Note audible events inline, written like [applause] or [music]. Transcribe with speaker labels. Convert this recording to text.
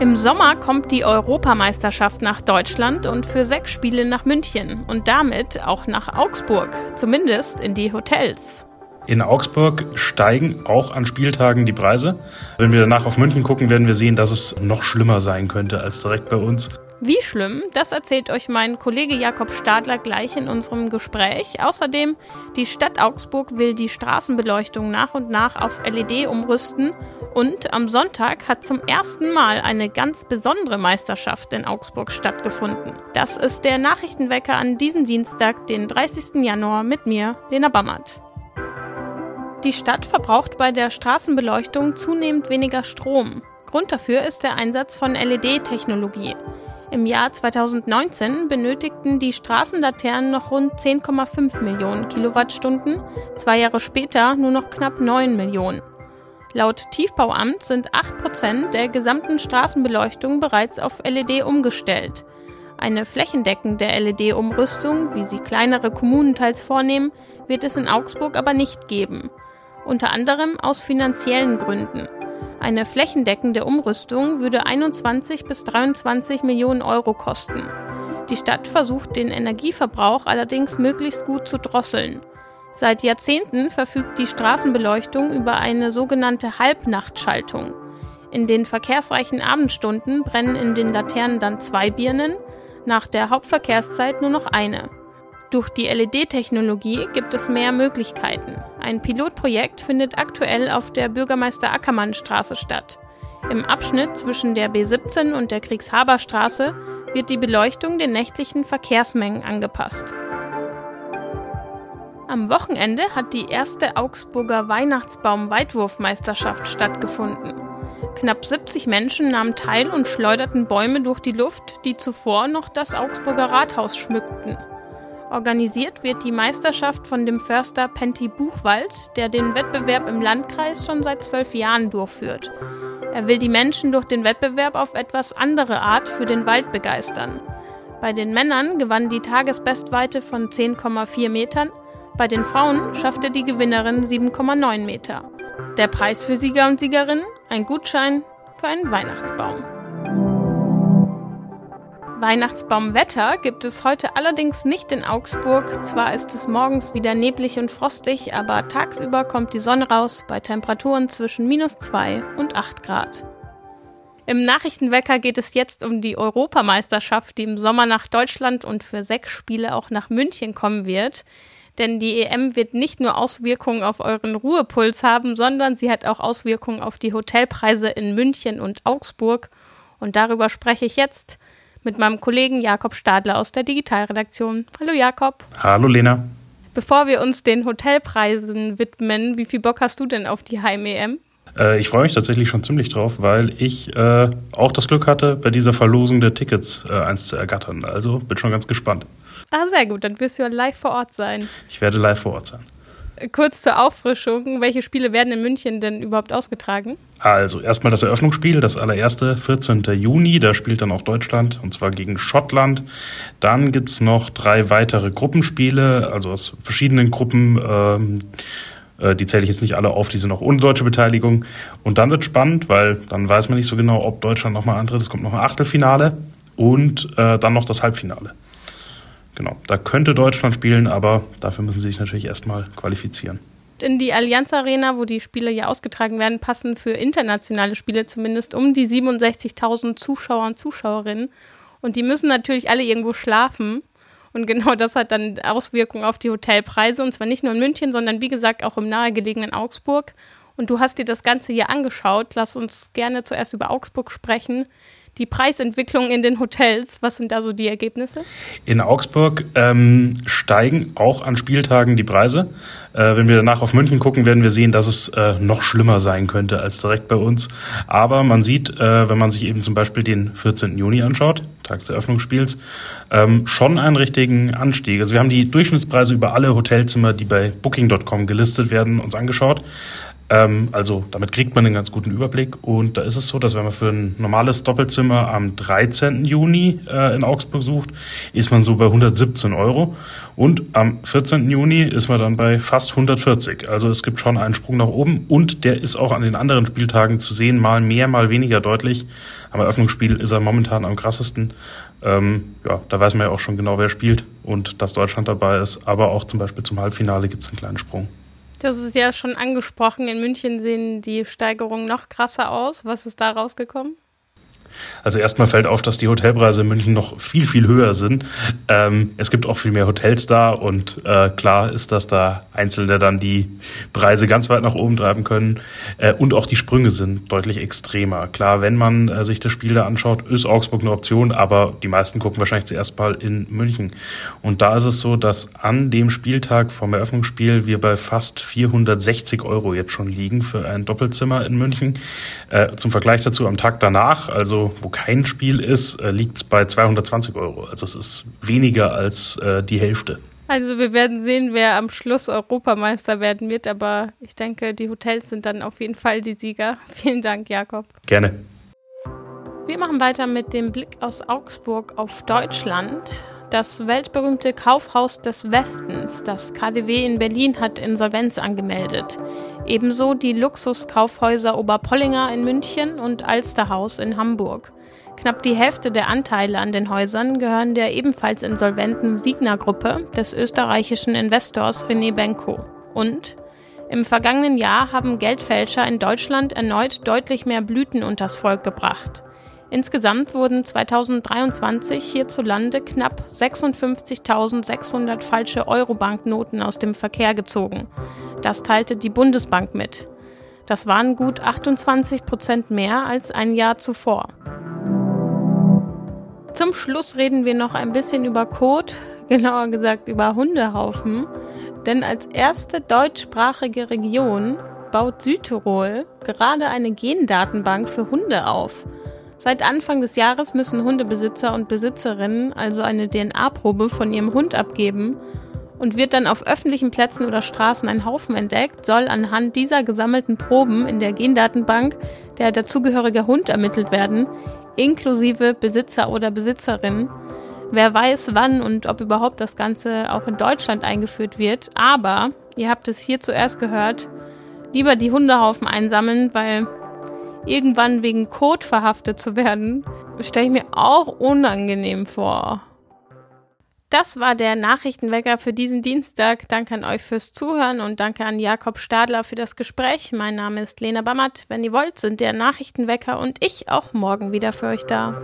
Speaker 1: Im Sommer kommt die Europameisterschaft nach Deutschland und für sechs Spiele nach München und damit auch nach Augsburg, zumindest in die Hotels.
Speaker 2: In Augsburg steigen auch an Spieltagen die Preise. Wenn wir danach auf München gucken, werden wir sehen, dass es noch schlimmer sein könnte als direkt bei uns.
Speaker 1: Wie schlimm, das erzählt euch mein Kollege Jakob Stadler gleich in unserem Gespräch. Außerdem, die Stadt Augsburg will die Straßenbeleuchtung nach und nach auf LED umrüsten und am Sonntag hat zum ersten Mal eine ganz besondere Meisterschaft in Augsburg stattgefunden. Das ist der Nachrichtenwecker an diesem Dienstag, den 30. Januar mit mir, Lena Bammert. Die Stadt verbraucht bei der Straßenbeleuchtung zunehmend weniger Strom. Grund dafür ist der Einsatz von LED-Technologie. Im Jahr 2019 benötigten die Straßenlaternen noch rund 10,5 Millionen Kilowattstunden, zwei Jahre später nur noch knapp 9 Millionen. Laut Tiefbauamt sind 8% der gesamten Straßenbeleuchtung bereits auf LED umgestellt. Eine flächendeckende LED-Umrüstung, wie sie kleinere Kommunen teils vornehmen, wird es in Augsburg aber nicht geben. Unter anderem aus finanziellen Gründen. Eine flächendeckende Umrüstung würde 21 bis 23 Millionen Euro kosten. Die Stadt versucht den Energieverbrauch allerdings möglichst gut zu drosseln. Seit Jahrzehnten verfügt die Straßenbeleuchtung über eine sogenannte Halbnachtschaltung. In den verkehrsreichen Abendstunden brennen in den Laternen dann zwei Birnen, nach der Hauptverkehrszeit nur noch eine. Durch die LED-Technologie gibt es mehr Möglichkeiten. Ein Pilotprojekt findet aktuell auf der Bürgermeister Ackermann Straße statt. Im Abschnitt zwischen der B17 und der Kriegshaberstraße wird die Beleuchtung den nächtlichen Verkehrsmengen angepasst. Am Wochenende hat die erste Augsburger Weihnachtsbaum-Weitwurfmeisterschaft stattgefunden. Knapp 70 Menschen nahmen teil und schleuderten Bäume durch die Luft, die zuvor noch das Augsburger Rathaus schmückten. Organisiert wird die Meisterschaft von dem Förster Penti Buchwald, der den Wettbewerb im Landkreis schon seit zwölf Jahren durchführt. Er will die Menschen durch den Wettbewerb auf etwas andere Art für den Wald begeistern. Bei den Männern gewann die Tagesbestweite von 10,4 Metern, bei den Frauen schaffte die Gewinnerin 7,9 Meter. Der Preis für Sieger und Siegerinnen? Ein Gutschein für einen Weihnachtsbaum. Weihnachtsbaumwetter gibt es heute allerdings nicht in Augsburg. Zwar ist es morgens wieder neblig und frostig, aber tagsüber kommt die Sonne raus bei Temperaturen zwischen minus 2 und 8 Grad. Im Nachrichtenwecker geht es jetzt um die Europameisterschaft, die im Sommer nach Deutschland und für sechs Spiele auch nach München kommen wird. Denn die EM wird nicht nur Auswirkungen auf euren Ruhepuls haben, sondern sie hat auch Auswirkungen auf die Hotelpreise in München und Augsburg. Und darüber spreche ich jetzt mit meinem Kollegen Jakob Stadler aus der Digitalredaktion. Hallo Jakob.
Speaker 2: Hallo Lena.
Speaker 1: Bevor wir uns den Hotelpreisen widmen, wie viel Bock hast du denn auf die Heim-EM?
Speaker 2: Äh, ich freue mich tatsächlich schon ziemlich drauf, weil ich äh, auch das Glück hatte, bei dieser Verlosung der Tickets äh, eins zu ergattern. Also bin schon ganz gespannt.
Speaker 1: Ah, sehr gut. Dann wirst du ja live vor Ort sein.
Speaker 2: Ich werde live vor Ort sein
Speaker 1: kurz zur Auffrischung, welche Spiele werden in München denn überhaupt ausgetragen?
Speaker 2: Also erstmal das Eröffnungsspiel, das allererste, 14. Juni, da spielt dann auch Deutschland und zwar gegen Schottland. Dann gibt's noch drei weitere Gruppenspiele, also aus verschiedenen Gruppen. Ähm, äh, die zähle ich jetzt nicht alle auf, die sind auch ohne deutsche Beteiligung. Und dann wird spannend, weil dann weiß man nicht so genau, ob Deutschland nochmal antritt. Es kommt noch ein Achtelfinale und äh, dann noch das Halbfinale. Genau, da könnte Deutschland spielen, aber dafür müssen sie sich natürlich erstmal qualifizieren.
Speaker 1: In die Allianz Arena, wo die Spiele ja ausgetragen werden, passen für internationale Spiele zumindest um die 67.000 Zuschauer und Zuschauerinnen. Und die müssen natürlich alle irgendwo schlafen. Und genau das hat dann Auswirkungen auf die Hotelpreise. Und zwar nicht nur in München, sondern wie gesagt auch im nahegelegenen Augsburg. Und du hast dir das Ganze hier angeschaut. Lass uns gerne zuerst über Augsburg sprechen die Preisentwicklung in den Hotels. Was sind da so die Ergebnisse?
Speaker 2: In Augsburg ähm, steigen auch an Spieltagen die Preise. Äh, wenn wir danach auf München gucken, werden wir sehen, dass es äh, noch schlimmer sein könnte als direkt bei uns. Aber man sieht, äh, wenn man sich eben zum Beispiel den 14. Juni anschaut, Tag des Eröffnungsspiels, ähm, schon einen richtigen Anstieg. Also wir haben die Durchschnittspreise über alle Hotelzimmer, die bei Booking.com gelistet werden, uns angeschaut. Ähm, also damit kriegt man einen ganz guten Überblick. Und da ist es so, dass wenn man für ein normales Doppelzimmer am 13. Juni äh, in Augsburg sucht, ist man so bei 117 Euro. Und am 14. Juni ist man dann bei fast 140. Also es gibt schon einen Sprung nach oben und der ist auch an den anderen Spieltagen zu sehen, mal mehr, mal weniger deutlich. Am Eröffnungsspiel ist er momentan am krassesten. Ähm, ja, da weiß man ja auch schon genau, wer spielt und dass Deutschland dabei ist. Aber auch zum Beispiel zum Halbfinale gibt es einen kleinen Sprung.
Speaker 1: Das ist ja schon angesprochen. In München sehen die Steigerungen noch krasser aus. Was ist da rausgekommen?
Speaker 2: Also erstmal fällt auf, dass die Hotelpreise in München noch viel, viel höher sind. Ähm, es gibt auch viel mehr Hotels da und äh, klar ist, dass da Einzelne dann die Preise ganz weit nach oben treiben können. Äh, und auch die Sprünge sind deutlich extremer. Klar, wenn man äh, sich das Spiel da anschaut, ist Augsburg eine Option, aber die meisten gucken wahrscheinlich zuerst mal in München. Und da ist es so, dass an dem Spieltag vom Eröffnungsspiel wir bei fast 460 Euro jetzt schon liegen für ein Doppelzimmer in München. Äh, zum Vergleich dazu am Tag danach, also wo kein Spiel ist, äh, liegt es bei 220 Euro. Also es ist weniger als äh, die Hälfte.
Speaker 1: Also wir werden sehen, wer am Schluss Europameister werden wird, aber ich denke, die Hotels sind dann auf jeden Fall die Sieger. [laughs] Vielen Dank, Jakob.
Speaker 2: Gerne.
Speaker 1: Wir machen weiter mit dem Blick aus Augsburg auf Deutschland. Das weltberühmte Kaufhaus des Westens, das KDW in Berlin, hat Insolvenz angemeldet. Ebenso die Luxuskaufhäuser Oberpollinger in München und Alsterhaus in Hamburg. Knapp die Hälfte der Anteile an den Häusern gehören der ebenfalls insolventen Signa-Gruppe des österreichischen Investors René Benko. Und im vergangenen Jahr haben Geldfälscher in Deutschland erneut deutlich mehr Blüten unters Volk gebracht. Insgesamt wurden 2023 hierzulande knapp 56.600 falsche Euro-Banknoten aus dem Verkehr gezogen. Das teilte die Bundesbank mit. Das waren gut 28 Prozent mehr als ein Jahr zuvor. Zum Schluss reden wir noch ein bisschen über Code, [laughs] genauer gesagt über Hundehaufen. Denn als erste deutschsprachige Region baut Südtirol gerade eine Gendatenbank für Hunde auf. Seit Anfang des Jahres müssen Hundebesitzer und Besitzerinnen also eine DNA-Probe von ihrem Hund abgeben und wird dann auf öffentlichen Plätzen oder Straßen ein Haufen entdeckt, soll anhand dieser gesammelten Proben in der Gendatenbank der dazugehörige Hund ermittelt werden, inklusive Besitzer oder Besitzerin. Wer weiß, wann und ob überhaupt das Ganze auch in Deutschland eingeführt wird. Aber, ihr habt es hier zuerst gehört, lieber die Hundehaufen einsammeln, weil irgendwann wegen Code verhaftet zu werden, stelle ich mir auch unangenehm vor. Das war der Nachrichtenwecker für diesen Dienstag. Danke an euch fürs Zuhören und danke an Jakob Stadler für das Gespräch. Mein Name ist Lena Bammert. Wenn ihr wollt, sind der Nachrichtenwecker und ich auch morgen wieder für euch da.